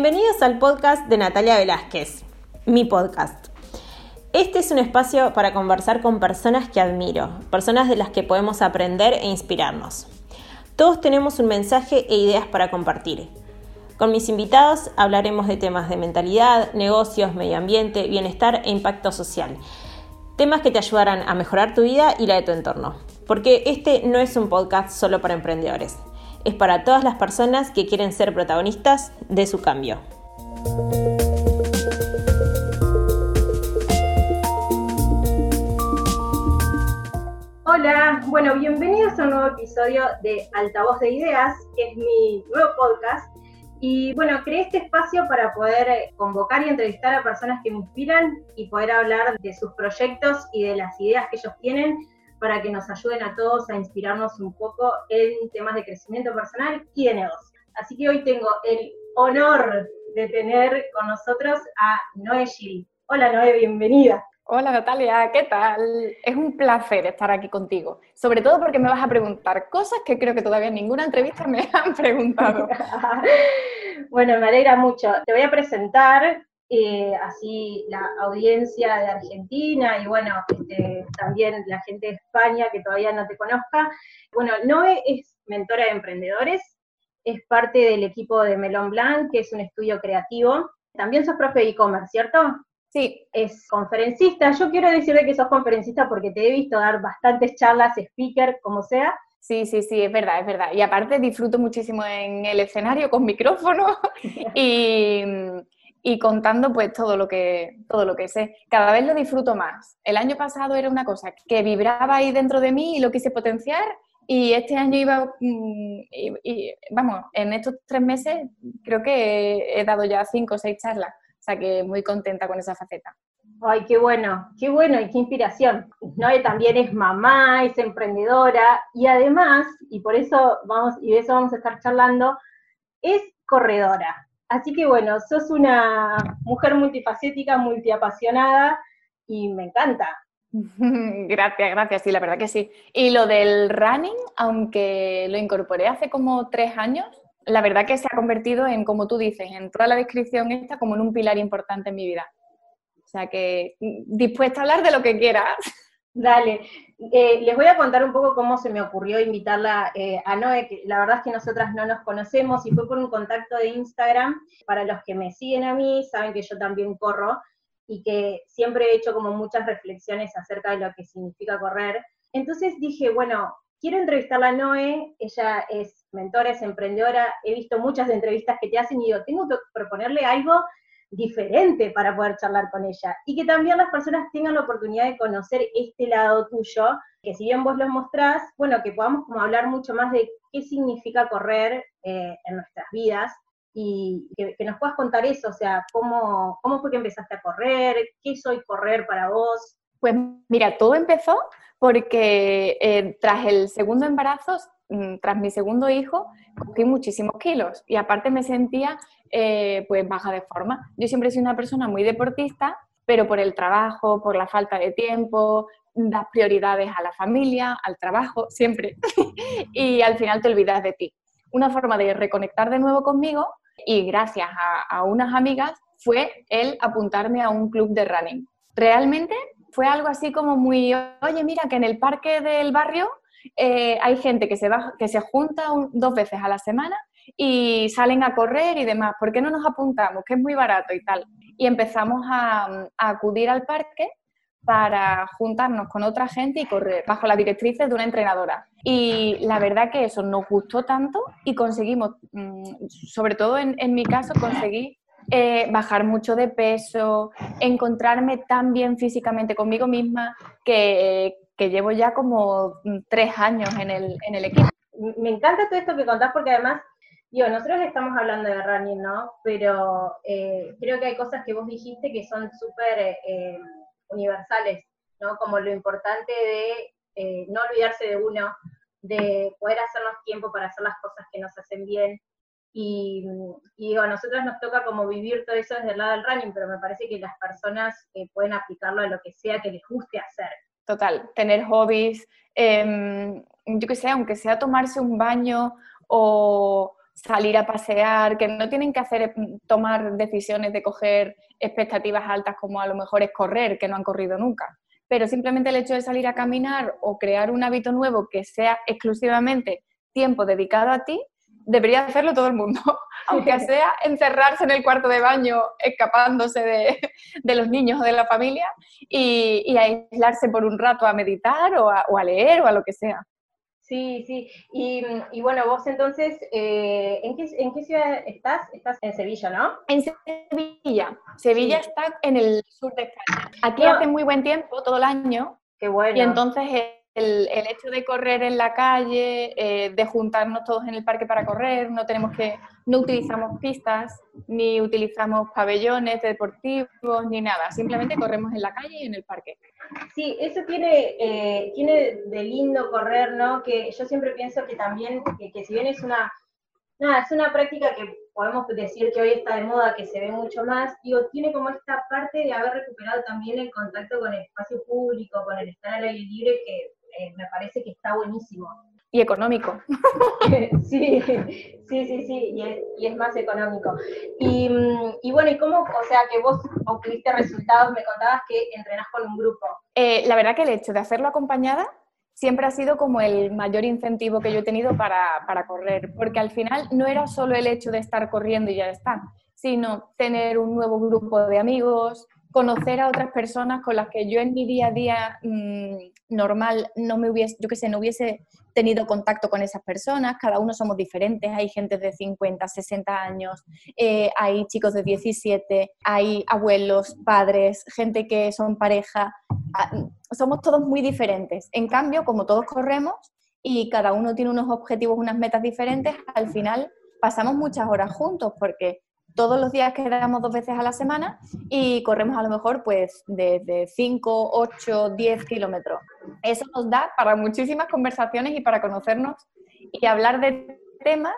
Bienvenidos al podcast de Natalia Velázquez, mi podcast. Este es un espacio para conversar con personas que admiro, personas de las que podemos aprender e inspirarnos. Todos tenemos un mensaje e ideas para compartir. Con mis invitados hablaremos de temas de mentalidad, negocios, medio ambiente, bienestar e impacto social. Temas que te ayudarán a mejorar tu vida y la de tu entorno. Porque este no es un podcast solo para emprendedores es para todas las personas que quieren ser protagonistas de su cambio. Hola, bueno, bienvenidos a un nuevo episodio de Altavoz de Ideas, que es mi nuevo podcast. Y bueno, creé este espacio para poder eh, convocar y entrevistar a personas que me inspiran y poder hablar de sus proyectos y de las ideas que ellos tienen para que nos ayuden a todos a inspirarnos un poco en temas de crecimiento personal y de negocio. Así que hoy tengo el honor de tener con nosotros a Noé Gil. Hola Noé, bienvenida. Hola Natalia, ¿qué tal? Es un placer estar aquí contigo, sobre todo porque me vas a preguntar cosas que creo que todavía en ninguna entrevista me han preguntado. bueno, me alegra mucho. Te voy a presentar eh, así la audiencia de Argentina y bueno, este, también la gente de España que todavía no te conozca. Bueno, Noé es mentora de emprendedores, es parte del equipo de Melon Blanc, que es un estudio creativo. También sos profe de e-commerce, ¿cierto? Sí. Es conferencista. Yo quiero decirle que sos conferencista porque te he visto dar bastantes charlas, speaker, como sea. Sí, sí, sí, es verdad, es verdad. Y aparte disfruto muchísimo en el escenario con micrófono y y contando pues todo lo que todo lo que sé. Cada vez lo disfruto más. El año pasado era una cosa que vibraba ahí dentro de mí y lo quise potenciar y este año iba mm, y, vamos, en estos tres meses creo que he dado ya cinco o seis charlas, o sea que muy contenta con esa faceta. Ay, qué bueno, qué bueno y qué inspiración. ¿no? también es mamá, es emprendedora y además, y por eso vamos, y de eso vamos a estar charlando, es corredora. Así que bueno, sos una mujer multifacética, multiapasionada y me encanta. Gracias, gracias, sí, la verdad que sí. Y lo del running, aunque lo incorporé hace como tres años, la verdad que se ha convertido en, como tú dices, en toda la descripción esta, como en un pilar importante en mi vida. O sea que mm, dispuesta a hablar de lo que quieras. Dale, eh, les voy a contar un poco cómo se me ocurrió invitarla eh, a Noé, que la verdad es que nosotras no nos conocemos y fue por un contacto de Instagram. Para los que me siguen a mí, saben que yo también corro y que siempre he hecho como muchas reflexiones acerca de lo que significa correr. Entonces dije, bueno, quiero entrevistarla a Noé, ella es mentora, es emprendedora, he visto muchas entrevistas que te hacen y digo, tengo que proponerle algo diferente para poder charlar con ella. Y que también las personas tengan la oportunidad de conocer este lado tuyo, que si bien vos lo mostrás, bueno, que podamos como hablar mucho más de qué significa correr eh, en nuestras vidas y que, nos puedas contar eso, o sea, cómo, cómo fue que empezaste a correr, qué soy correr para vos. Pues mira, todo empezó porque eh, tras el segundo embarazo, mm, tras mi segundo hijo, cogí muchísimos kilos y aparte me sentía eh, pues baja de forma. Yo siempre he sido una persona muy deportista, pero por el trabajo, por la falta de tiempo, das prioridades a la familia, al trabajo, siempre. y al final te olvidas de ti. Una forma de reconectar de nuevo conmigo y gracias a, unas amigas fue el apuntarme a un club de running. Realmente fue algo así como muy, oye, mira que en el parque del barrio eh, hay gente que se, va, que se junta dos veces a la semana y salen a correr y demás. ¿Por qué no nos apuntamos? Que es muy barato y tal. Y empezamos a, acudir al parque para juntarnos con otra gente y correr bajo las directrices de una entrenadora. Y la verdad que eso nos gustó tanto y conseguimos, mm, sobre todo en, mi caso, conseguí eh, bajar mucho de peso, encontrarme tan bien físicamente conmigo misma que, llevo ya como mm, tres años en el, en el equipo. Me encanta todo esto que contás porque además Digo, nosotros estamos hablando de running, ¿no? Pero eh, creo que hay cosas que vos dijiste que son súper eh, eh, universales, ¿no? Como lo importante de no olvidarse de uno, de poder hacernos tiempo para hacer las cosas que nos hacen bien. Y, digo, a nosotros nos toca como vivir todo eso desde el lado del running, pero me parece que las personas pueden aplicarlo a lo que sea que les guste hacer. Total, tener hobbies, em, yo qué sé, aunque sea tomarse un baño o salir a pasear, que no tienen que hacer mm, tomar decisiones de coger expectativas altas como a lo mejor es correr, que no han corrido nunca. Pero simplemente el hecho de salir a caminar o crear un hábito nuevo que sea exclusivamente tiempo dedicado a ti, debería hacerlo todo el mundo, aunque sea encerrarse en el cuarto de baño escapándose de, los niños o de la familia y, aislarse por un rato a meditar o a leer o a lo que sea. Sí, sí. Y, bueno, vos entonces, eh, ¿en, qué, ¿en, qué, ciudad estás? Estás en Sevilla, ¿no? En Sevilla. Sevilla está en el sur de España. Aquí hace muy buen tiempo, todo el año. Qué bueno. Y entonces el, hecho de correr en la calle, eh, de juntarnos todos en el parque para correr, no tenemos que, no utilizamos pistas, ni utilizamos pabellones deportivos, ni nada, simplemente corremos en la calle y en el parque. Sí, eso tiene, eh, tiene de lindo correr, ¿no? Que yo siempre pienso que también, que, si bien es una, nada, es una práctica que podemos decir que hoy está de moda, que se ve mucho más, digo, tiene como esta parte de haber recuperado también el contacto con el espacio público, con el estar al aire libre, que eh, me parece que está buenísimo. Y económico. sí, sí, sí, sí, y es, más económico. Y, mm, y, bueno, ¿y cómo, o sea, que vos obtuviste resultados, me contabas que entrenás con un grupo? Eh, la verdad que el hecho de hacerlo acompañada siempre ha sido como el mayor incentivo que yo he tenido para, para correr, porque al final no era solo el hecho de estar corriendo y ya está, sino tener un nuevo grupo de amigos, conocer a otras personas con las que yo en mi día a día mm, normal no me hubiese, yo qué sé, no hubiese tenido contacto con esas personas, cada uno somos diferentes, hay gente de 50, 60 años, eh, hay chicos de 17, hay abuelos, padres, gente que son pareja, ah, somos todos muy diferentes. En cambio, como todos corremos y cada uno tiene unos objetivos, unas metas diferentes, al final pasamos muchas horas juntos porque todos los días quedamos dos veces a la semana y corremos a lo mejor pues desde 5, 8, 10 kilómetros. Eso nos da para muchísimas conversaciones y para conocernos y hablar de temas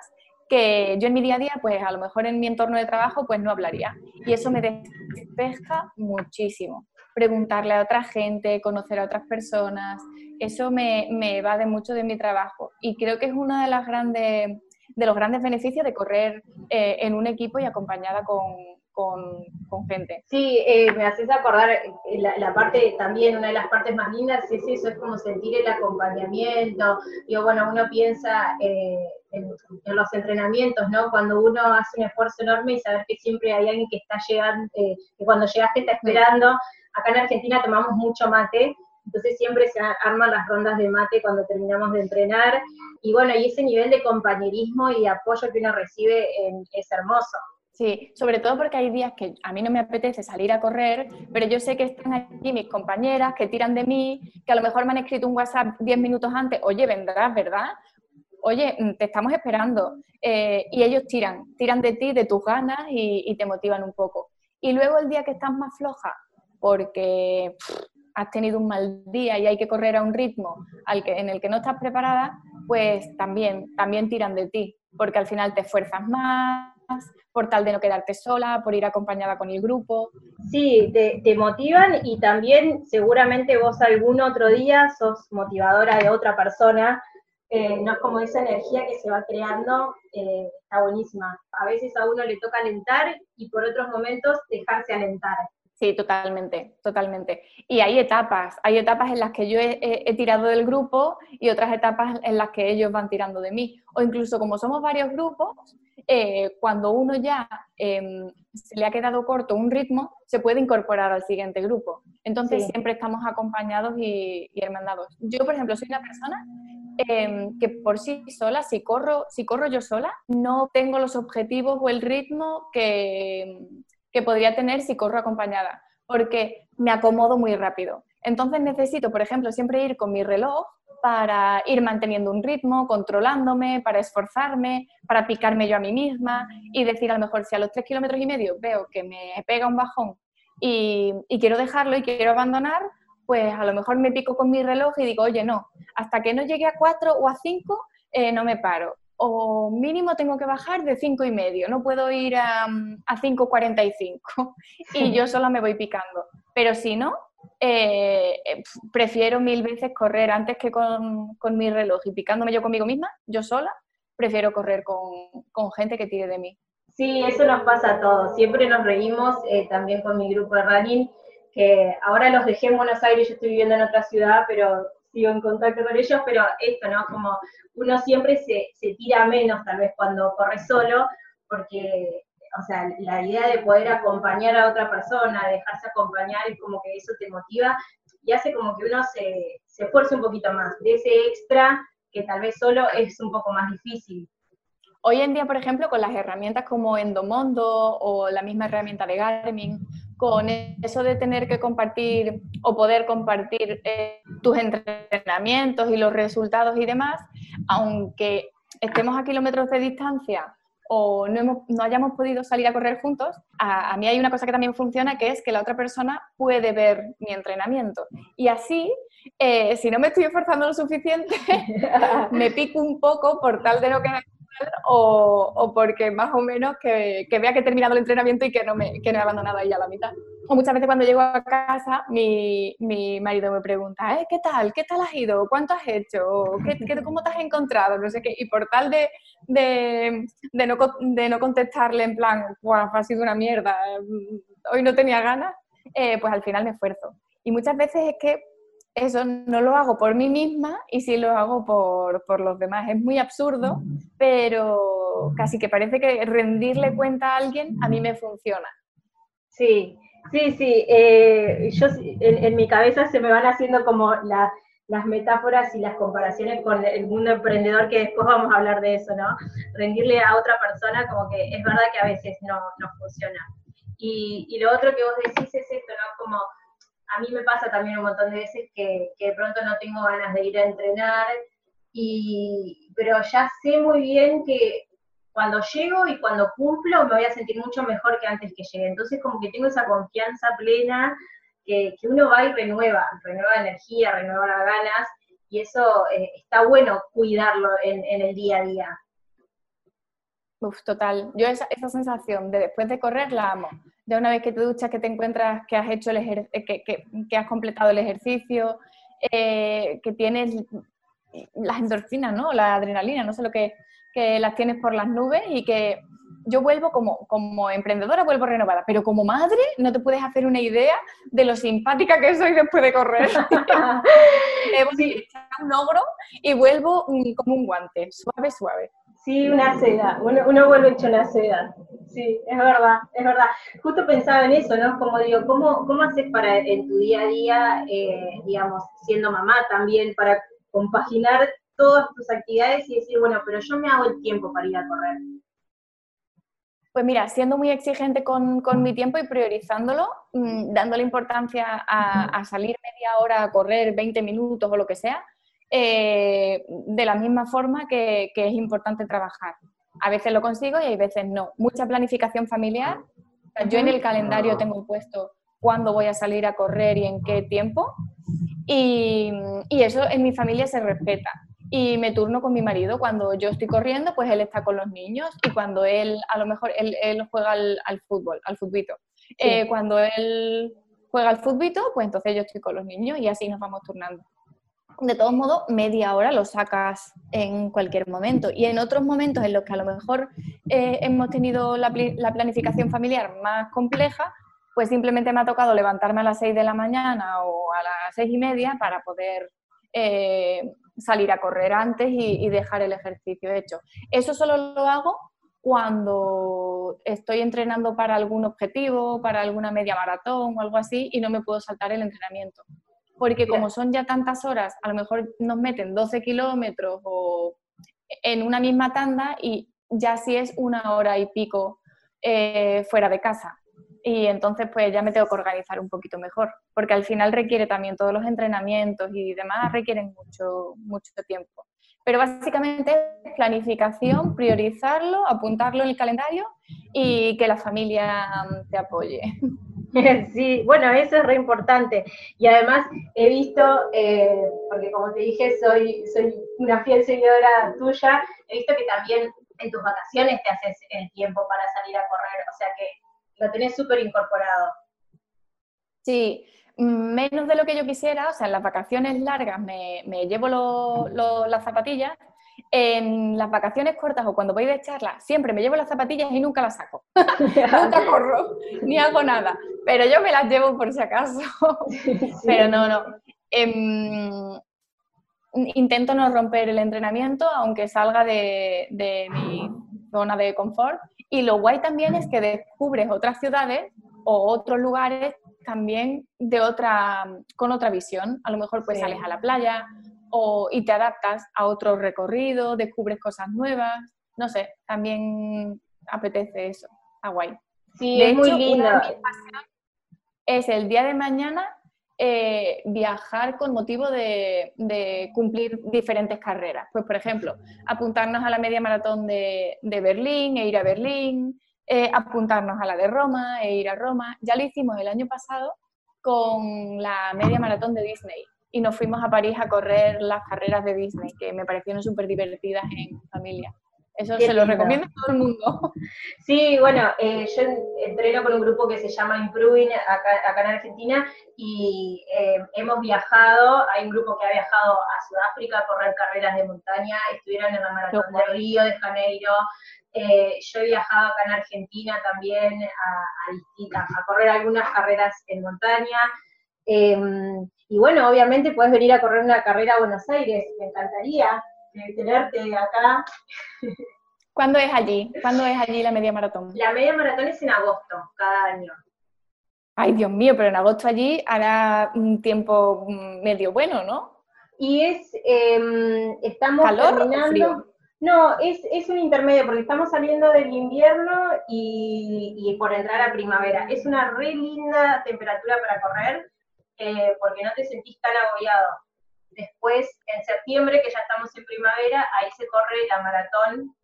que yo en mi día a día, pues a lo mejor en mi entorno de trabajo, pues no hablaría. Y eso me despeja muchísimo. Preguntarle a otra gente, conocer a otras personas, eso me, me evade mucho de mi trabajo. Y creo que es una de las grandes de los grandes beneficios de correr eh, en un equipo y acompañada con, con, gente. Sí, eh, me haces acordar eh, la, parte también, una de las partes más lindas es eso, es como sentir el acompañamiento. Digo, bueno, uno piensa en, los entrenamientos, ¿no? Cuando uno hace un esfuerzo enorme y saber que siempre hay alguien que está llegando, que cuando llegaste está esperando. Acá en Argentina tomamos mucho mate, entonces siempre se arman las rondas de mate cuando terminamos de entrenar. Y bueno, y ese nivel de compañerismo y apoyo que uno recibe es hermoso. Sí, sobre todo porque hay días que a mí no me apetece salir a correr, pero yo sé que están aquí mis compañeras que tiran de mí, que a lo mejor me han escrito un WhatsApp 10 minutos antes, oye, vendrás, ¿verdad? Oye, mm, te estamos esperando. Eh, y ellos tiran, tiran de ti, de tus ganas y, te motivan un poco. Y luego el día que estás más floja, porque has tenido un mal día y hay que correr a un ritmo al que, en el que no estás preparada, pues también, también tiran de ti, porque al final te esfuerzas más, por tal de no quedarte sola, por ir acompañada con el grupo. Sí, te, motivan y también seguramente vos algún otro día sos motivadora de otra persona. Eh, no es como esa energía que se va creando, eh, está buenísima. A veces a uno le toca alentar y por otros momentos dejarse alentar. Sí, totalmente, totalmente. Y hay etapas, hay etapas en las que yo he, tirado del grupo y otras etapas en las que ellos van tirando de mí. O incluso como somos varios grupos, eh, cuando uno ya em, se le ha quedado corto un ritmo, se puede incorporar al siguiente grupo. Entonces siempre estamos acompañados y, hermandados. Yo, por ejemplo, soy una persona em, que por sí sola, si corro, si corro yo sola, no tengo los objetivos o el ritmo que que podría tener si corro acompañada, porque me acomodo muy rápido. Entonces necesito, por ejemplo, siempre ir con mi reloj para ir manteniendo un ritmo, controlándome, para esforzarme, para picarme yo a mí misma y decir a lo mejor si a los tres kilómetros y medio veo que me pega un bajón y, quiero dejarlo y quiero abandonar, pues a lo mejor me pico con mi reloj y digo, oye, no, hasta que no llegue a cuatro o a cinco eh, no me paro o mínimo tengo que bajar de 5 y medio, no puedo ir a, a 5.45 y yo sola me voy picando. Pero si no, eh, eh, prefiero mil veces correr antes que con, con, mi reloj y picándome yo conmigo misma, yo sola, prefiero correr con, gente que tire de mí. Sí, eso nos pasa a todos. Siempre nos reímos eh, también con mi grupo de running, que ahora los dejé en Buenos Aires, yo estoy viviendo en otra ciudad, pero sigo en contacto con ellos, pero esto, ¿no? Como uno siempre se, se tira menos tal vez cuando corre solo, porque, o sea, la idea de poder acompañar a otra persona, dejarse acompañar, es como que eso te motiva y hace como que uno se, se esfuerce un poquito más, de ese extra que tal vez solo es un poco más difícil. Hoy en día, por ejemplo, con las herramientas como Endomondo o la misma herramienta de Garmin, con eso de tener que compartir o poder compartir eh, tus entrenamientos y los resultados y demás, aunque estemos a kilómetros de distancia o no, no hayamos podido salir a correr juntos, a, mí hay una cosa que también funciona, que es que la otra persona puede ver mi entrenamiento. Y así, eh, si no me estoy esforzando lo suficiente, me pico un poco por tal de no quedar o, porque más o menos que, vea que he terminado el entrenamiento y que no, me, que no he abandonado ahí a la mitad. O muchas veces cuando llego a casa, mi, mi marido me pregunta, ¿Eh, ¿qué tal? ¿Qué tal has ido? ¿Cuánto has hecho? ¿Qué, cómo te has encontrado? No sé qué. Y por tal de, de, de, no, de no contestarle en plan, ha sido una mierda, hoy no tenía ganas, eh, pues al final me esfuerzo. Y muchas veces es que eso no lo hago por mí misma y sí lo hago por, por, los demás. Es muy absurdo, pero casi que parece que rendirle cuenta a alguien a mí me funciona. Sí, sí, sí. Eh, yo en, mi cabeza se me van haciendo como las metáforas y las comparaciones con el mundo emprendedor, que después vamos a hablar de eso, ¿no? Rendirle a otra persona como que es verdad que a veces no, no funciona. Y, y lo otro que vos decís es esto, ¿no? Como a mí me pasa también un montón de veces que, de pronto no tengo ganas de ir a entrenar, y, pero ya sé muy bien que cuando llego y cuando cumplo me voy a sentir mucho mejor que antes que llegue. Entonces como que tengo esa confianza plena que, uno va y renueva, renueva energía, renueva ganas, y eso eh, está bueno cuidarlo en, el día a día. Uf, total. Yo esa, esa sensación de después de correr la amo de una vez que te duchas, que te encuentras que has hecho el eh, que, que, has completado el ejercicio, eh, que tienes las endorfinas, ¿no? La adrenalina, no sé lo que, que las tienes por las nubes y que yo vuelvo como, como emprendedora, vuelvo renovada, pero como madre no te puedes hacer una idea de lo simpática que soy después de correr. Debo un ogro y vuelvo como un guante, suave, suave. Sí, una seda, uno, uno, vuelve hecho una seda. Sí, es verdad, es verdad. Justo pensaba en eso, ¿no? Como digo, ¿cómo, cómo haces para en tu día a día, eh, digamos, siendo mamá también, para compaginar todas tus actividades y decir, bueno, pero yo me hago el tiempo para ir a correr? Pues mira, siendo muy exigente con, con mi tiempo y priorizándolo, mm, dándole importancia a, a, salir media hora a correr 20 minutos o lo que sea, eh, de la misma forma que, es importante trabajar. A veces lo consigo y hay veces no. Mucha planificación familiar. Yo en el calendario tengo puesto cuándo voy a salir a correr y en qué tiempo. Y, eso en mi familia se respeta. Y me turno con mi marido. Cuando yo estoy corriendo, pues él está con los niños. Y cuando él, a lo mejor, él, juega al, fútbol, al futbito. Eh, cuando él juega al futbito, pues entonces yo estoy con los niños y así nos vamos turnando de todos modos, media hora lo sacas en cualquier momento. Y en otros momentos en los que a lo mejor eh, hemos tenido la, planificación familiar más compleja, pues simplemente me ha tocado levantarme a las 6 de la mañana o a las seis y media para poder eh, salir a correr antes y, dejar el ejercicio hecho. Eso solo lo hago cuando estoy entrenando para algún objetivo, para alguna media maratón o algo así y no me puedo saltar el entrenamiento porque como son ya tantas horas, a lo mejor nos meten 12 kilómetros o en una misma tanda y ya sí es una hora y pico eh, fuera de casa. Y entonces pues ya me tengo que organizar un poquito mejor, porque al final requiere también todos los entrenamientos y demás requieren mucho, mucho tiempo. Pero básicamente es planificación, priorizarlo, apuntarlo en el calendario y que la familia te apoye. Sí, bueno, eso es re importante. Y además he visto, eh, porque como te dije, soy, soy una fiel seguidora tuya, he visto que también en tus vacaciones te haces el tiempo para salir a correr, o sea que lo tenés súper incorporado. Sí, menos de lo que yo quisiera, o sea, en las vacaciones largas me, llevo las zapatillas en las vacaciones cortas o cuando voy de charla, siempre me llevo las zapatillas y nunca las saco. nunca corro, ni hago nada. Pero yo me las llevo por si acaso. Pero no, no. Em, intento no romper el entrenamiento, aunque salga de, de mi zona de confort. Y lo guay también es que descubres otras ciudades o otros lugares también de otra, con otra visión. A lo mejor pues sales a la playa o, y te adaptas a otro recorrido, descubres cosas nuevas. No sé, también apetece eso. Está guay. Sí, es muy lindo. Es el día de mañana eh, viajar con motivo de, cumplir diferentes carreras. Pues, por ejemplo, apuntarnos a la media maratón de, Berlín e ir a Berlín, eh, apuntarnos a la de Roma e ir a Roma. Ya lo hicimos el año pasado con la media maratón de Disney y nos fuimos a París a correr las carreras de Disney, que me parecieron súper divertidas en familia. Eso se lo recomiendo a todo el mundo. Sí, bueno, eh, yo entreno con un grupo que se llama Improving acá, en Argentina y eh, hemos viajado, hay un grupo que ha viajado a Sudáfrica a correr carreras de montaña, estuvieron en la maratón de Río de Janeiro, eh, yo he viajado acá en Argentina también a, a, correr algunas carreras en montaña. Y bueno, obviamente puedes venir a correr una carrera a Buenos Aires, me encantaría tenerte acá. ¿Cuándo es allí? ¿Cuándo es allí la media maratón? La media maratón es en agosto, cada año. Ay, Dios mío, pero en agosto allí hará un tiempo medio bueno, ¿no? Y es, em, estamos ¿Calor terminando... No, es, es, un intermedio, porque estamos saliendo del invierno y, y, por entrar a primavera. Es una re linda temperatura para correr, eh, porque no te sentís tan agobiado. Después, en septiembre, que ya estamos en primavera, ahí se corre la maratón,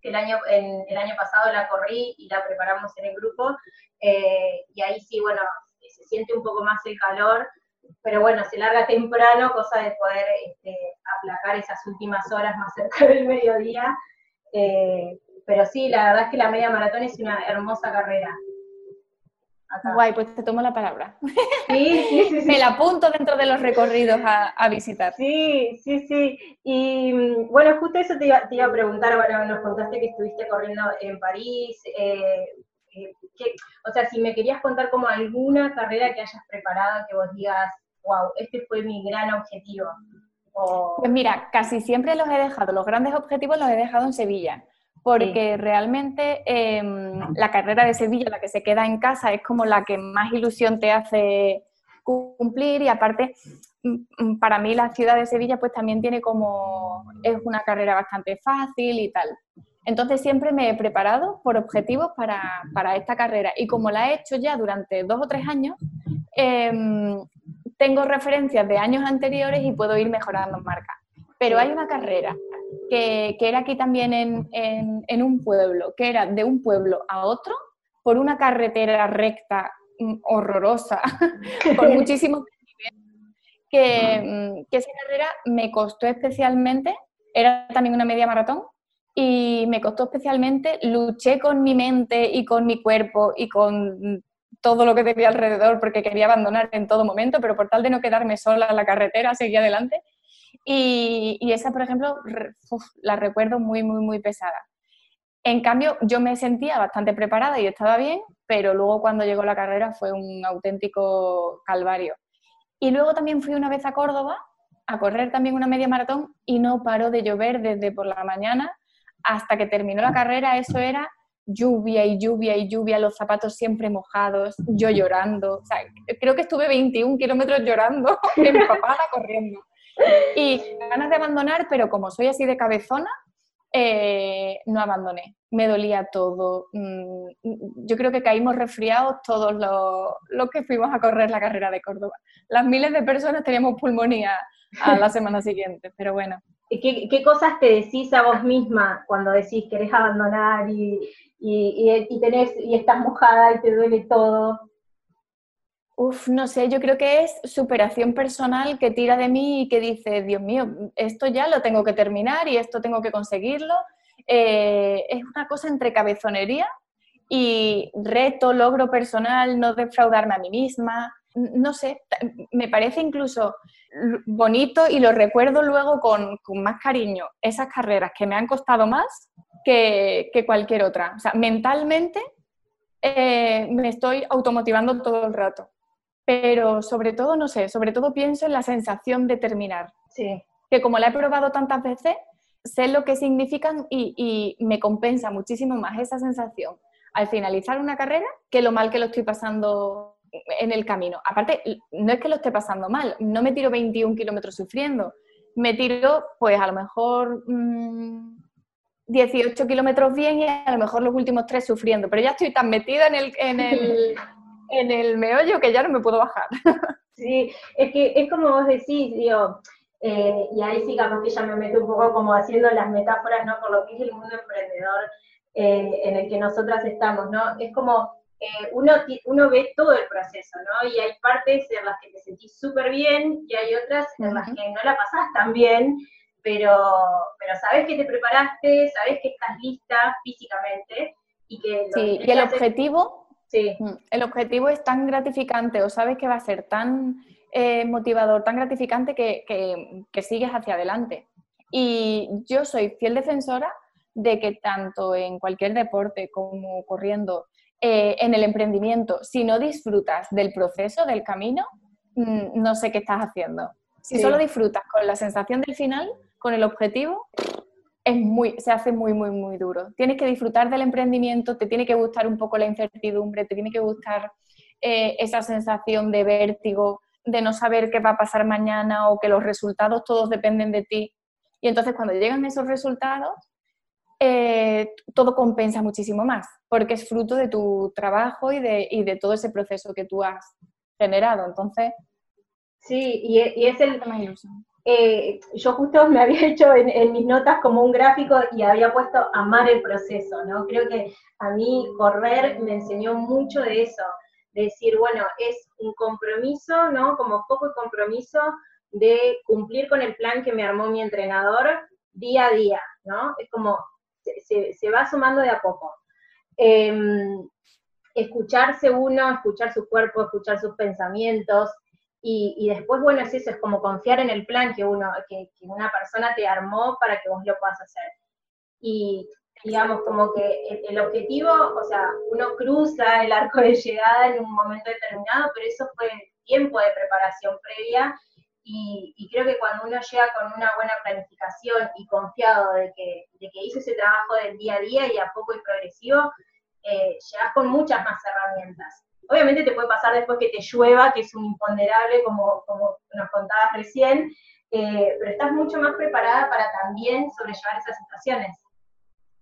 que el año, el año pasado la corrí y la preparamos en el grupo, eh, y ahí sí, bueno, se siente un poco más el calor, pero bueno, se larga temprano, cosa de poder este, aplacar esas últimas horas más cerca del mediodía. Eh, pero sí, la verdad es que la media maratón es una hermosa carrera. Guay, pues te tomo la palabra. Sí, sí, sí. Me la apunto dentro de los recorridos a, visitar. Sí, sí, sí. Y mm, bueno, justo eso te iba, a preguntar, bueno, nos contaste que estuviste corriendo en París. Eh, eh, o sea, si me querías contar como alguna carrera que hayas preparado que vos digas, wow, este fue mi gran objetivo. Pues mira, casi siempre los he dejado, los grandes objetivos los he dejado en Sevilla porque realmente em, la carrera de Sevilla, la que se queda en casa, es como la que más ilusión te hace cumplir y aparte mm, para mí la ciudad de Sevilla pues también tiene como, es una carrera bastante fácil y tal. Entonces siempre me he preparado por objetivos para, para esta carrera y como la he hecho ya durante dos o tres años, em, tengo referencias de años anteriores y puedo ir mejorando marcas. Pero hay una carrera que, era aquí también en, un pueblo, que era de un pueblo a otro por una carretera recta mm, horrorosa, con muchísimos que, mm, que esa carrera me costó especialmente, era también una media maratón, y me costó especialmente, luché con mi mente y con mi cuerpo y con todo lo que tenía alrededor porque quería abandonar en todo momento, pero por tal de no quedarme sola en la carretera, seguí adelante y, esa, por ejemplo, la recuerdo muy, muy, muy pesada. En cambio, yo me sentía bastante preparada y estaba bien, pero luego cuando llegó la carrera fue un auténtico calvario. Y luego también fui una vez a Córdoba a correr también una media maratón y no paró de llover desde por la mañana hasta que terminó la carrera. Eso era lluvia y lluvia y lluvia, los zapatos siempre mojados, yo llorando. O sea, creo que estuve 21 kilómetros llorando, empapada corriendo. Y ganas de abandonar, pero como soy así de cabezona, eh, no abandoné. Me dolía todo. Mm, yo creo que caímos resfriados todos los, que fuimos a correr la carrera de Córdoba. Las miles de personas teníamos pulmonía a la semana siguiente, pero bueno. ¿Qué, ¿Qué, cosas te decís a vos misma cuando decís que querés abandonar y, y, y, tenés, y estás mojada y te duele todo? Uf, no sé, yo creo que es superación personal que tira de mí y que dice, Dios mío, esto ya lo tengo que terminar y esto tengo que conseguirlo. Eh, es una cosa entre cabezonería y reto, logro personal, no defraudarme a mí misma. No sé, me parece incluso bonito y lo recuerdo luego con, más cariño esas carreras que me han costado más que, cualquier otra. O sea, mentalmente eh, me estoy automotivando todo el rato. Pero sobre todo, no sé, sobre todo pienso en la sensación de terminar. Sí. Que como la he probado tantas veces, sé lo que significan y, y me compensa muchísimo más esa sensación al finalizar una carrera que lo mal que lo estoy pasando en el camino. Aparte, no es que lo esté pasando mal, no me tiro 21 kilómetros sufriendo, me tiro pues a lo mejor 18 mm, kilómetros bien y a lo mejor los últimos tres sufriendo, pero ya estoy tan metida en el, en el, en el meollo que ya no me puedo bajar. Sí, es que es como vos decís, digo, eh, y ahí sí capaz que ya me meto un poco como haciendo las metáforas, ¿no? Por lo que es el mundo emprendedor eh, en el que nosotras estamos, ¿no? Es como eh, uno, uno ve todo el proceso, ¿no? Y hay partes en las que te sentís súper bien y hay otras en las que no la pasás tan bien, pero, pero sabes que te preparaste, sabes que estás lista físicamente y que... Sí, y el objetivo, sí. Mm, el objetivo es tan gratificante o sabes que va a ser tan eh, motivador, tan gratificante que, que, que sigues hacia adelante. Y yo soy fiel defensora de que tanto en cualquier deporte como corriendo, eh, en el emprendimiento, si no disfrutas del proceso, del camino, mm, no sé qué estás haciendo. Si solo disfrutas con la sensación del final, con el objetivo, es muy, se hace muy, muy, muy duro. Tienes que disfrutar del emprendimiento, te tiene que gustar un poco la incertidumbre, te tiene que gustar eh, esa sensación de vértigo, de no saber qué va a pasar mañana o que los resultados todos dependen de ti. Y entonces cuando llegan esos resultados, eh, todo compensa muchísimo más, porque es fruto de tu trabajo y de, y de todo ese proceso que tú has generado. Entonces, sí, y, es el... Eh, yo justo me había hecho en, mis notas como un gráfico y había puesto amar el proceso, ¿no? Creo que a mí correr me enseñó mucho de eso, de decir, bueno, es un compromiso, ¿no? Como poco compromiso de cumplir con el plan que me armó mi entrenador día a día, ¿no? Es como se, va sumando de a poco. Em, escucharse uno, escuchar su cuerpo, escuchar sus pensamientos, y, después, bueno, es eso, es como confiar en el plan que, uno, que, una persona te armó para que vos lo puedas hacer. Y digamos, como que el, objetivo, o sea, uno cruza el arco de llegada en un momento determinado, pero eso fue tiempo de preparación previa y, creo que cuando uno llega con una buena planificación y confiado de que, de que hizo ese trabajo del día a día y a poco y progresivo, eh, llegas con muchas más herramientas. Obviamente te puede pasar después que te llueva, que es un imponderable, como, como nos contabas recién, eh, pero estás mucho más preparada para también sobrellevar esas situaciones.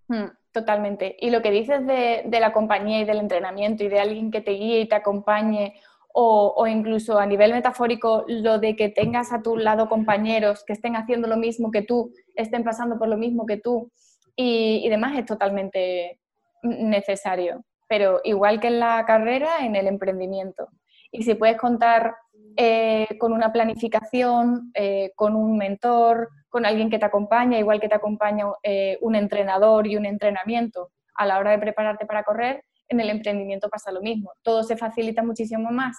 Hmm, totalmente. Y lo que dices de, de la compañía y del entrenamiento y de alguien que te guíe y te acompañe o, incluso a nivel metafórico lo de que tengas a tu lado compañeros que estén haciendo lo mismo que tú, estén pasando por lo mismo que tú y, demás es totalmente necesario. Pero igual que en la carrera, en el emprendimiento. Y si puedes contar eh, con una planificación, eh, con un mentor, con alguien que te acompaña, igual que te acompaña eh, un entrenador y un entrenamiento a la hora de prepararte para correr, en el emprendimiento pasa lo mismo. Todo se facilita muchísimo más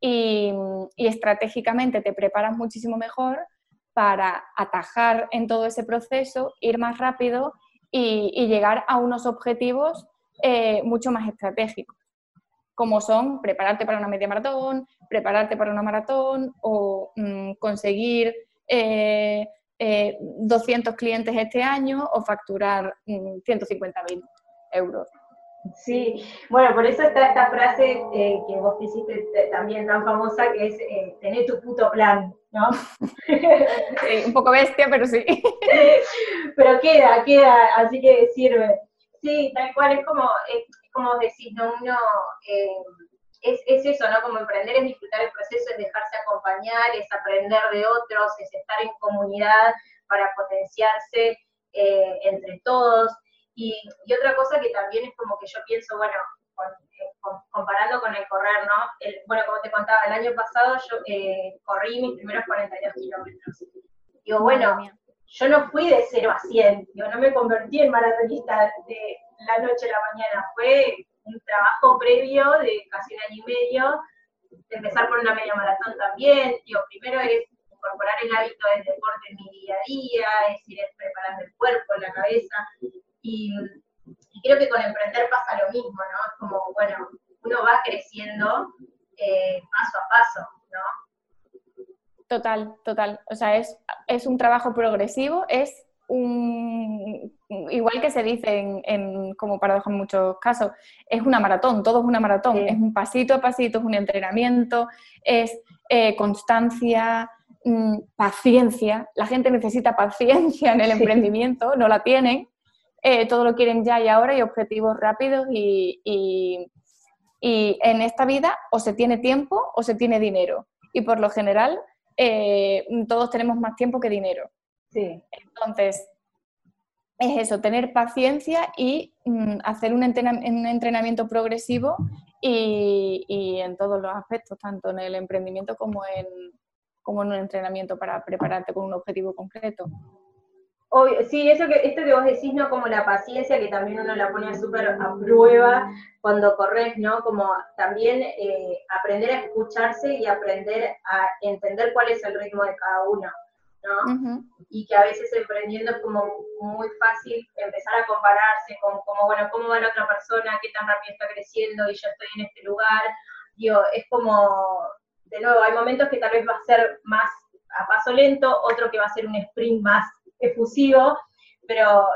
y, estratégicamente te preparas muchísimo mejor para atajar en todo ese proceso, ir más rápido y, llegar a unos objetivos eh, mucho más estratégicos, como son prepararte para una media maratón, prepararte para una maratón o mm, conseguir 200 eh, eh, clientes este año o facturar 150.000 mm, euros. Sí, bueno, por eso está esta frase eh, que vos hiciste también tan famosa, que es eh, tener tu puto plan, ¿no? Sí, un poco bestia, pero sí. Pero queda, queda, así que sirve. Sí, tal cual, es como, es como decir, ¿no? uno, eh, es, es, eso, ¿no? Como emprender es disfrutar el proceso, es dejarse acompañar, es aprender de otros, es estar en comunidad para potenciarse entre todos. Y, otra cosa que también es como que yo pienso, bueno, eh, comparando con el correr, ¿no? bueno, como te contaba, el año pasado yo eh, corrí mis primeros 42 kilómetros. Digo, bueno, yo no fui de 0 a 100, yo no me convertí en maratonista de la noche a la mañana, fue un trabajo previo de casi un año y medio, de empezar por una media maratón también, digo, primero eres incorporar el hábito del deporte en mi día a día, es ir preparando el cuerpo, la cabeza. Y, creo que con emprender pasa lo mismo, ¿no? Es como, bueno, uno va creciendo eh, paso a paso, ¿no? Total, total. O sea, es, es un trabajo progresivo, es un, igual que se dice en, como paradoja en muchos casos, es una maratón, todo es una maratón, es un pasito a pasito, es un entrenamiento, es eh, constancia, mm, paciencia. La gente necesita paciencia en el emprendimiento, no la tienen, eh, todo lo quieren ya y ahora y objetivos rápidos y, y, en esta vida o se tiene tiempo o se tiene dinero. Y por lo general eh, todos tenemos más tiempo que dinero. Sí. Entonces, es eso, tener paciencia y mm, hacer un, entrenamiento progresivo y, en todos los aspectos, tanto en el emprendimiento como en, como en un entrenamiento para prepararte con un objetivo concreto. Sí, eso que, esto que vos decís, ¿no? Como la paciencia, que también uno la pone súper a prueba cuando corres, ¿no? Como también eh, aprender a escucharse y aprender a entender cuál es el ritmo de cada uno. ¿no? Y que a veces emprendiendo es como muy fácil empezar a compararse con como, bueno, cómo va la otra persona, qué tan rápido está creciendo y yo estoy en este lugar. Digo, es como, de nuevo, hay momentos que tal vez va a ser más a paso lento, otro que va a ser un sprint más efusivo, pero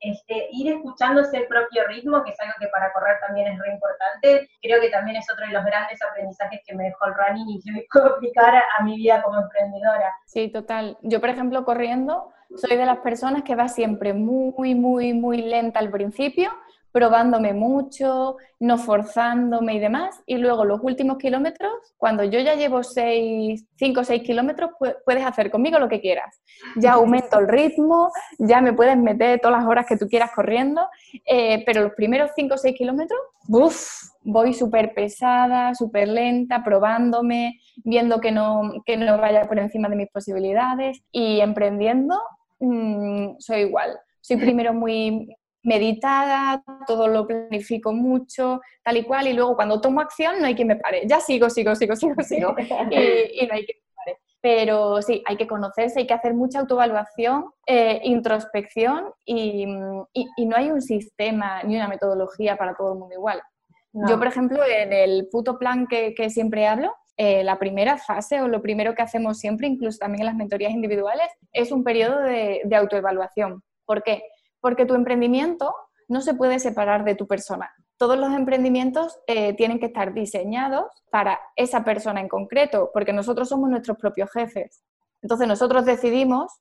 este, ir escuchándose el propio ritmo, que es algo que para correr también es re importante, creo que también es otro de los grandes aprendizajes que me dejó el running y que me puedo aplicar a, mi vida como emprendedora. Sí, total. Yo, por ejemplo, corriendo, soy de las personas que va siempre muy, muy, muy lenta al principio probándome mucho, no forzándome y demás. Y luego los últimos kilómetros, cuando yo ya llevo 5 o 6 kilómetros, puedes hacer conmigo lo que quieras. Ya aumento el ritmo, ya me puedes meter todas las horas que tú quieras corriendo, eh, pero los primeros 5 o 6 kilómetros, ¡buf! voy súper pesada, súper lenta, probándome, viendo que no, que no vaya por encima de mis posibilidades y emprendiendo, mm, soy igual. Soy primero muy, meditada, todo lo planifico mucho, tal y cual, y luego cuando tomo acción no hay que me pare, ya sigo, sigo, sigo, sigo, sigo, y, no hay que me pare. Pero sí, hay que conocerse, hay que hacer mucha autoevaluación, eh, introspección y, no hay un sistema ni una metodología para todo el mundo igual. Yo, por ejemplo, en el puto plan que, siempre hablo, eh, la primera fase o lo primero que hacemos siempre, incluso también en las mentorías individuales, es un periodo de, de autoevaluación. ¿Por qué? Porque tu emprendimiento no se puede separar de tu persona. Todos los emprendimientos eh, tienen que estar diseñados para esa persona en concreto, porque nosotros somos nuestros propios jefes. Entonces nosotros decidimos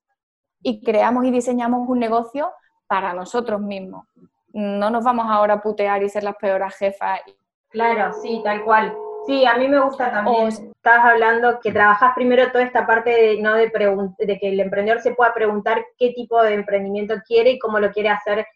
y creamos y diseñamos un negocio para nosotros mismos. No nos vamos ahora a putear y ser las peores jefas. Claro, sí, tal cual. Sí, a mí me gusta también. Estabas hablando que trabajas primero toda esta parte de, ¿no? de, de que el emprendedor se pueda preguntar qué tipo de emprendimiento quiere y cómo lo quiere hacer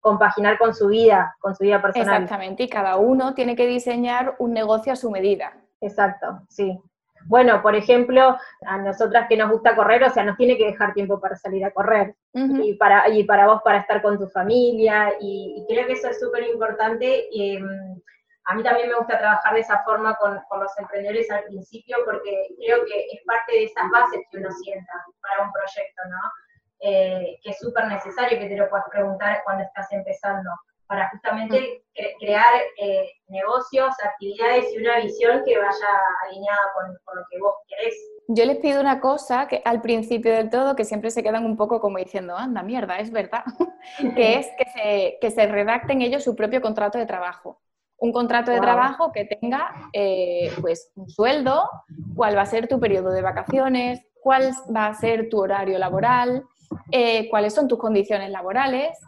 compaginar con su vida, con su vida personal. Exactamente, y cada uno tiene que diseñar un negocio a su medida. Exacto, sí. Bueno, por ejemplo, a nosotras que nos gusta correr, o sea, nos tiene que dejar tiempo para salir a correr y, para, y para vos para estar con tu familia, y, creo que eso es súper importante. Em, a mí también me gusta trabajar de esa forma con, los emprendedores al principio porque creo que es parte de esas bases que uno sienta para un proyecto, ¿no? Eh, que es súper necesario que te lo puedas preguntar cuando estás empezando, para justamente crear eh, negocios, actividades y una visión que vaya alineada con, lo que vos querés. Yo les pido una cosa que al principio del todo, que siempre se quedan un poco como diciendo, anda, mierda, es verdad, que es que se, que se redacten ellos su propio contrato de trabajo un contrato de trabajo que tenga eh, pues un sueldo, cuál va a ser tu periodo de vacaciones, cuál va a ser tu horario laboral, eh, cuáles son tus condiciones laborales,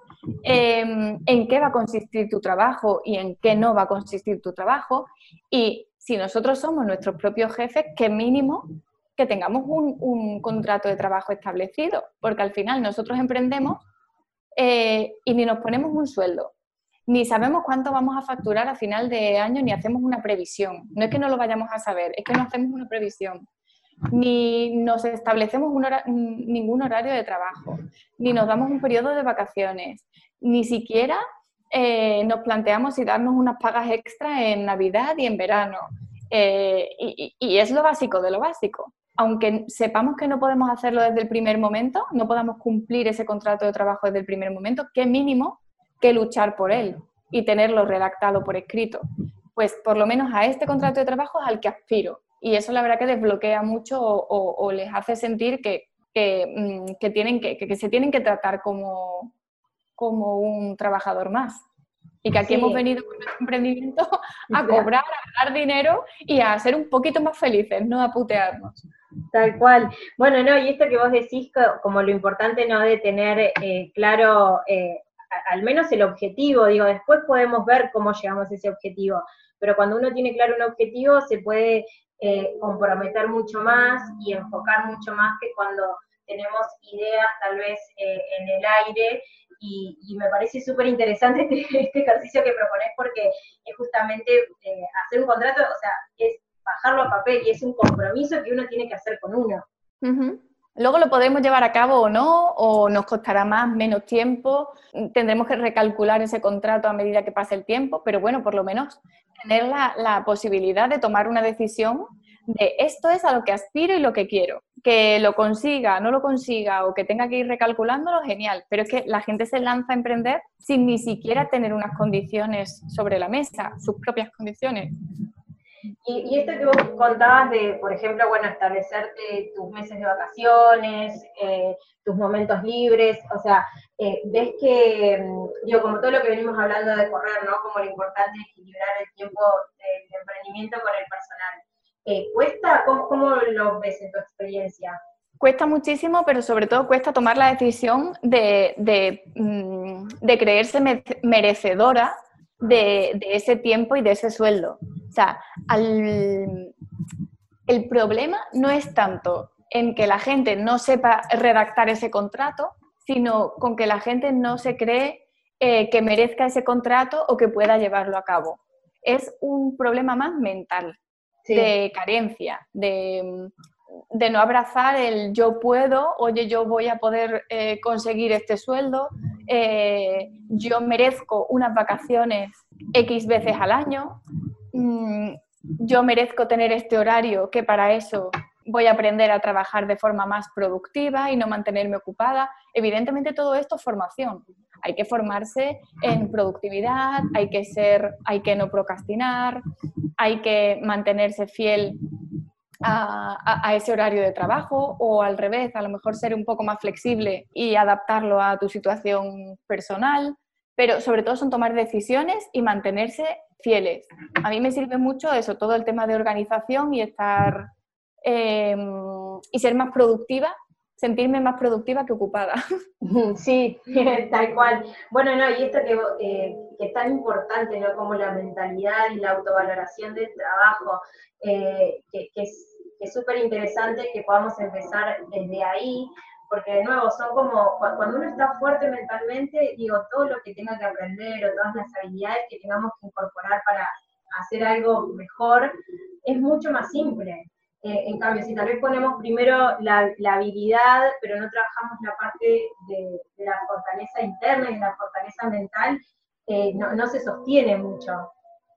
em, en qué va a consistir tu trabajo y en qué no va a consistir tu trabajo. Y si nosotros somos nuestros propios jefes, qué mínimo que tengamos un, contrato de trabajo establecido, porque al final nosotros emprendemos eh, y ni nos ponemos un sueldo, ni sabemos cuánto vamos a facturar a final de año, ni hacemos una previsión. No es que no lo vayamos a saber, es que no hacemos una previsión. Ni nos establecemos ningún horario de trabajo, ni nos damos un periodo de vacaciones, ni siquiera eh, nos planteamos si darnos unas pagas extra en Navidad y en verano. Eh, y, es lo básico de lo básico. aunque sepamos que no podemos hacerlo desde el primer momento, no podamos cumplir ese contrato de trabajo desde el primer momento, qué mínimo que luchar por él y tenerlo redactado por escrito. Pues por lo menos a este contrato de trabajo es al que aspiro. Y eso la verdad que desbloquea mucho o, les hace sentir que, mm, tienen que, se tienen que tratar como, como un trabajador más. Y que aquí hemos venido con nuestro emprendimiento a cobrar, a ganar dinero y a ser un poquito más felices, no a putearnos. Tal cual. Bueno, no, y esto que vos decís, como lo importante no de tener eh, claro eh, al menos el objetivo, digo, después podemos ver cómo llegamos a ese objetivo, pero cuando uno tiene claro un objetivo se puede eh, comprometer mucho más y enfocar mucho más que cuando tenemos ideas tal vez en el aire y, me parece súper interesante este, este, ejercicio que propones porque es justamente hacer un contrato, o sea, es bajarlo a papel y es un compromiso que uno tiene que hacer con uno. Luego lo podremos llevar a cabo o no, o nos costará más, menos tiempo, tendremos que recalcular ese contrato a medida que pase el tiempo, pero bueno, por lo menos tener la, la posibilidad de tomar una decisión de esto es a lo que aspiro y lo que quiero. Que lo consiga, no lo consiga o que tenga que ir recalculándolo, genial. Pero es que la gente se lanza a emprender sin ni siquiera tener unas condiciones sobre la mesa, sus propias condiciones. Y, esto que vos contabas de, por ejemplo, bueno, establecerte tus meses de vacaciones, eh, tus momentos libres, o sea, eh, ves que, mm, digo, como todo lo que venimos hablando de correr, ¿no? Como lo importante es equilibrar el tiempo del emprendimiento con el personal. Eh, ¿Cuesta? ¿Cómo, ¿Cómo lo ves en tu experiencia? Cuesta muchísimo, pero sobre todo cuesta tomar la decisión de, de, mm, de creerse merecedora de, ese tiempo y de ese sueldo. O sea, el problema no es tanto en que la gente no sepa redactar ese contrato, sino con que la gente no se cree eh, que merezca ese contrato o que pueda llevarlo a cabo. Es un problema más mental, de carencia, de, no abrazar el yo puedo, oye, yo voy a poder eh, conseguir este sueldo, eh, yo merezco unas vacaciones X veces al año, mm, yo merezco tener este horario que para eso voy a aprender a trabajar de forma más productiva y no mantenerme ocupada. Evidentemente todo esto es formación. Hay que formarse en productividad, hay que ser, hay que no procrastinar, hay que mantenerse fiel a, ese horario de trabajo o al revés, a lo mejor ser un poco más flexible y adaptarlo a tu situación personal, pero sobre todo son tomar decisiones y mantenerse fieles. A mí me sirve mucho eso, todo el tema de organización y estar em, y ser más productiva sentirme más productiva que ocupada. Sí, tal cual. Bueno, no, y esto que, eh, que, es tan importante, ¿no? Como la mentalidad y la autovaloración del trabajo, eh, que, que, es súper interesante que podamos empezar desde ahí, porque de nuevo, son como, cuando uno está fuerte mentalmente, digo, todo lo que tenga que aprender o todas las habilidades que tengamos que incorporar para hacer algo mejor, es mucho más simple. Eh, en cambio, si tal vez ponemos primero la, habilidad, pero no trabajamos la parte de, la fortaleza interna y de la fortaleza mental, eh, no, se sostiene mucho,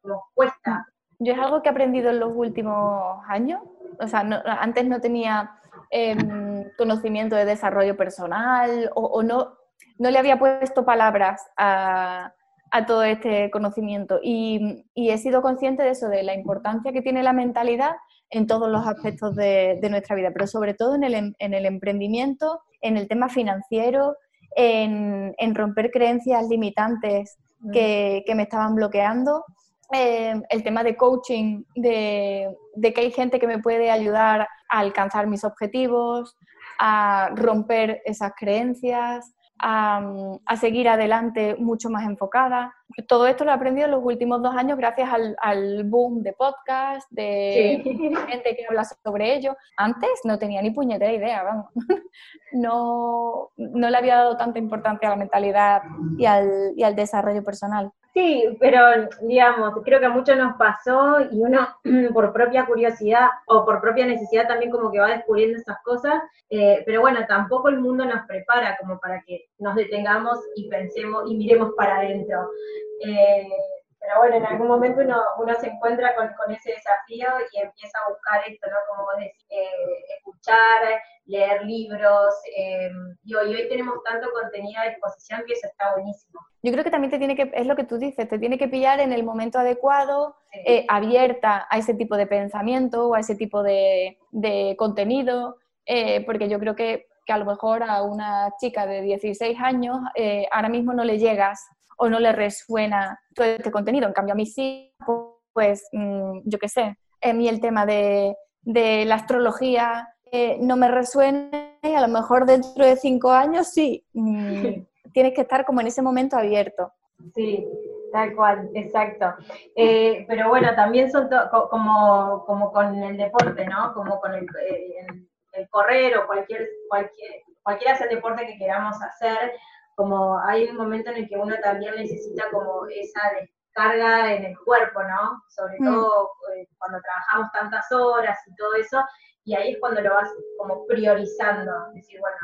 nos cuesta. Yo es algo que he aprendido en los últimos años, o sea, antes no tenía em, conocimiento de desarrollo personal o, no, no le había puesto palabras a, todo este conocimiento. Y, he sido consciente de eso, de la importancia que tiene la mentalidad en todos los aspectos de, nuestra vida, pero sobre todo en el, em, en el, emprendimiento, en el tema financiero, en, romper creencias limitantes que, me estaban bloqueando, em, el tema de coaching, de, que hay gente que me puede ayudar a alcanzar mis objetivos, a romper esas creencias, a, seguir adelante mucho más enfocada. Todo esto lo he aprendido en los últimos dos años gracias al, boom de podcast, de gente que habla sobre ello. Antes no tenía ni puñetera idea, vamos. No, no le había dado tanta importancia a la mentalidad y al, y al desarrollo personal. Sí, pero digamos, creo que a muchos nos pasó y uno por propia curiosidad o por propia necesidad también como que va descubriendo esas cosas, eh, pero bueno, tampoco el mundo nos prepara como para que nos detengamos y pensemos y miremos para adentro. Eh, pero bueno, en algún momento uno, uno se encuentra con, con, ese desafío y empieza a buscar esto, ¿no? Como vos decís, eh, escuchar, leer libros, eh, y, hoy, hoy tenemos tanto contenido a disposición que eso está buenísimo. Yo creo que también te tiene que, es lo que tú dices, te tiene que pillar en el momento adecuado, eh, abierta a ese tipo de pensamiento o a ese tipo de, de contenido, eh, porque yo creo que, que, a lo mejor a una chica de 16 años ahora mismo no le llegas o no le resuena todo este contenido. En cambio, a mí sí, pues, mm, yo qué sé, a mí el tema de, de la astrología eh, no me resuena y a lo mejor dentro de cinco años sí. Mm, tienes que estar como en ese momento abierto. Sí, tal cual, exacto. Eh, pero bueno, también son como, como con el deporte, ¿no? Como con el, eh, correr o cualquier, cualquier, cualquiera sea deporte que queramos hacer, como hay un momento en el que uno también necesita como esa descarga en el cuerpo, ¿no? Sobre mm. todo eh, cuando trabajamos tantas horas y todo eso, y ahí es cuando lo vas como priorizando, decir, bueno,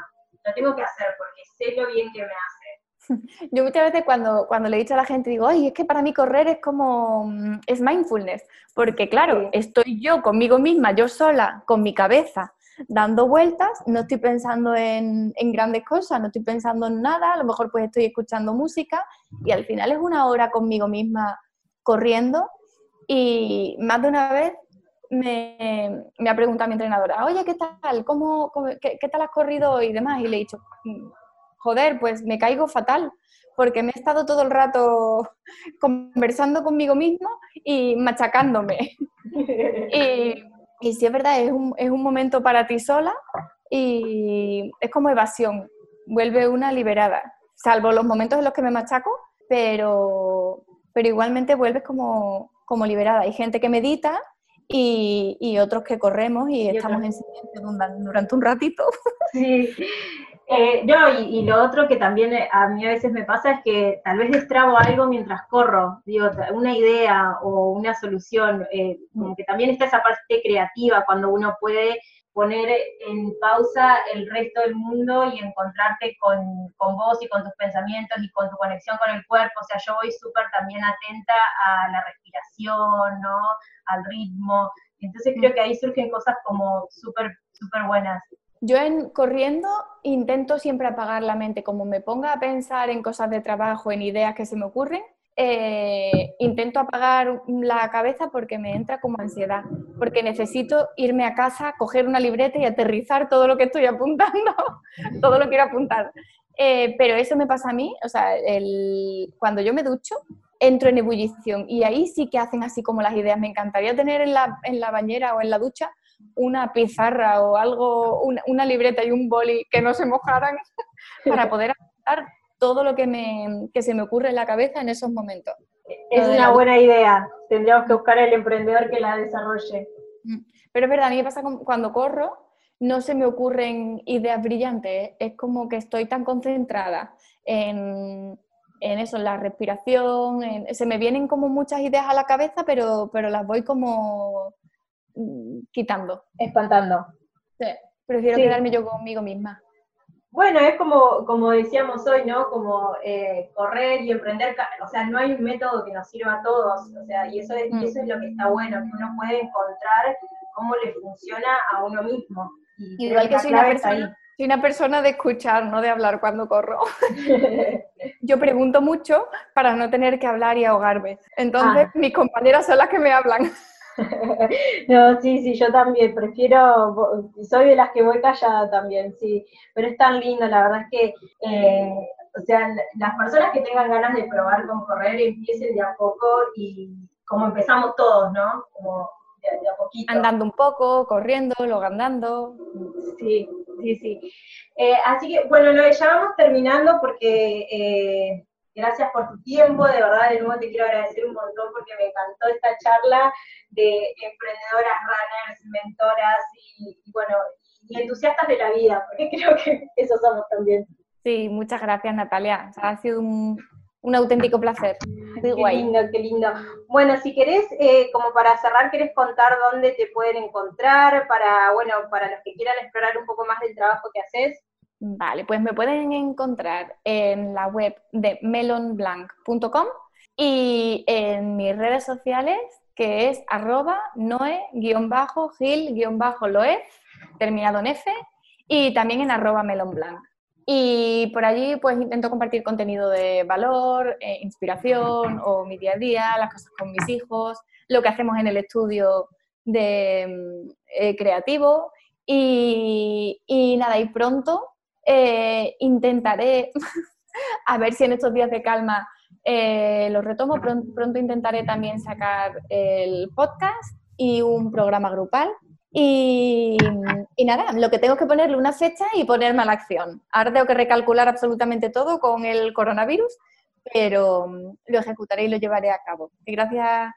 lo tengo que hacer porque sé lo bien que me hace. Yo muchas veces cuando, cuando le he dicho a la gente, digo, ay, es que para mí correr es como, mm, es mindfulness, porque claro, estoy yo conmigo misma, yo sola, con mi cabeza, dando vueltas, no estoy pensando en, grandes cosas, no estoy pensando en nada, a lo mejor pues estoy escuchando música y al final es una hora conmigo misma corriendo y más de una vez me, ha preguntado mi entrenadora, oye, ¿qué tal? ¿Cómo, qué, tal has corrido y demás? Y le he dicho, joder, pues me caigo fatal, porque me he estado todo el rato conversando conmigo mismo y machacándome. y y sí es verdad, es un, es un momento para ti sola y es como evasión, vuelve una liberada, salvo los momentos en los que me machaco, pero, pero igualmente vuelves como, como liberada. Hay gente que medita y, y, otros que corremos y, estamos en silencio durante un ratito. Sí, eh, y, lo otro que también eh, a mí a veces me pasa es que tal vez destrabo algo mientras corro, digo, una idea o una solución, eh, como que también está esa parte creativa cuando uno puede poner en pausa el resto del mundo y encontrarte con, con vos y con tus pensamientos y con tu conexión con el cuerpo. O sea, yo voy súper también atenta a la respiración, ¿no? Al ritmo. Entonces creo que ahí surgen cosas como súper, súper buenas. Yo en corriendo intento siempre apagar la mente, como me ponga a pensar en cosas de trabajo, en ideas que se me ocurren, eh, intento apagar la cabeza porque me entra como ansiedad, porque necesito irme a casa, coger una libreta y aterrizar todo lo que estoy apuntando, todo lo quiero apuntar. Eh, pero eso me pasa a mí, o sea, cuando yo me ducho, entro en ebullición y ahí sí que hacen así como las ideas. Me encantaría tener en la, en la bañera o en la ducha una pizarra o algo, una, libreta y un boli que no se mojaran para poder apuntar todo lo que, me, que se me ocurre en la cabeza en esos momentos. Es una buena idea. Tendríamos que buscar el emprendedor que la desarrolle. Mm. Pero es verdad, a mí me pasa cuando corro, no se me ocurren ideas brillantes. Es como que estoy tan concentrada en, en eso, en la respiración. se me vienen como muchas ideas a la cabeza, pero, pero las voy como quitando. Espantando. Sí, prefiero quedarme yo conmigo misma. Bueno, es como, como decíamos hoy, ¿no? Como eh, correr y emprender, o sea, no hay un método que nos sirva a todos, o sea, y eso es, mm. eso es lo que está bueno, que uno puede encontrar cómo le funciona a uno mismo. Igual que, soy una, persona, soy una persona de escuchar, no de hablar cuando corro. yo pregunto mucho para no tener que hablar y ahogarme. Entonces, ah. mis compañeras son las que me hablan. no, sí, sí, yo también, prefiero, soy de las que voy callada también, sí, pero es tan lindo, la verdad es que, eh, o sea, las personas que tengan ganas de probar con correr empiecen de a poco y como empezamos todos, ¿no? Como de, a poquito. Andando un poco, corriendo, luego andando. Sí, sí, sí. Eh, así que, bueno, lo ya vamos terminando porque... Eh, gracias por tu tiempo, de verdad, de nuevo te quiero agradecer un montón porque me encantó esta charla de emprendedoras, runners, mentoras y, bueno, y entusiastas de la vida, porque creo que eso somos también. Sí, muchas gracias Natalia, ha sido un, auténtico placer. qué lindo, qué lindo. Bueno, si querés, eh, como para cerrar, ¿querés contar dónde te pueden encontrar para, bueno, para los que quieran explorar un poco más del trabajo que haces? Vale, pues me pueden encontrar en la web de melonblanc.com y en mis redes sociales, que es arroba noe-gil-loez, terminado en F, y también en arroba melonblanc. Y por allí pues intento compartir contenido de valor, eh, inspiración o mi día a día, las cosas con mis hijos, lo que hacemos en el estudio de mm, eh, creativo y, nada, y pronto eh, intentaré, a ver si en estos días de calma lo retomo, pronto intentaré también sacar el podcast y un programa grupal y, nada, lo que tengo es que ponerle una fecha y ponerme a la acción. Ahora tengo que recalcular absolutamente todo con el coronavirus, pero mm, lo ejecutaré y lo llevaré a cabo. Y gracias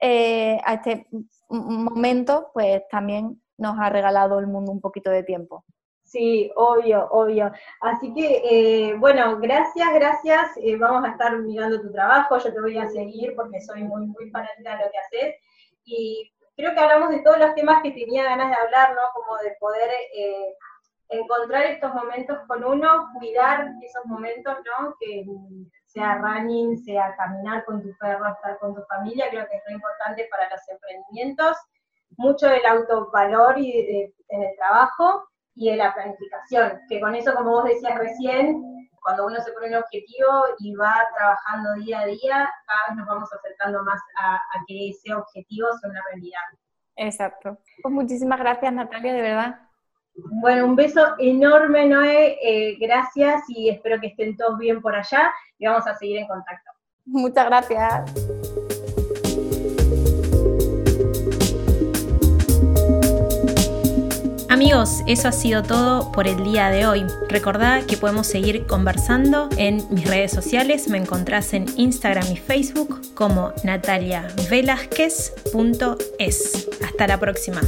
eh, a este momento, pues también nos ha regalado el mundo un poquito de tiempo. Sí, obvio, obvio. Así que, eh, bueno, gracias, gracias. Eh, vamos a estar mirando tu trabajo, yo te voy a seguir porque soy muy, muy fanática de lo que haces. Y creo que hablamos de todos los temas que tenía ganas de hablar, ¿no? Como de poder eh, encontrar estos momentos con uno, cuidar esos momentos, ¿no? Que sea running, sea caminar con tu perro, estar con tu familia, creo que es muy importante para los emprendimientos. Mucho del autovalor y en el trabajo y de la planificación, que con eso, como vos decías recién, cuando uno se pone un objetivo y va trabajando día a día, cada vez nos vamos acercando más a, que ese objetivo sea una realidad. Exacto. Pues muchísimas gracias, Natalia, de verdad. Bueno, un beso enorme, Noé. Eh, gracias y espero que estén todos bien por allá y vamos a seguir en contacto. Muchas gracias. Amigos, eso ha sido todo por el día de hoy. Recordá que podemos seguir conversando en mis redes sociales. Me encontrás en Instagram y Facebook como nataliavelázquez.es. Hasta la próxima.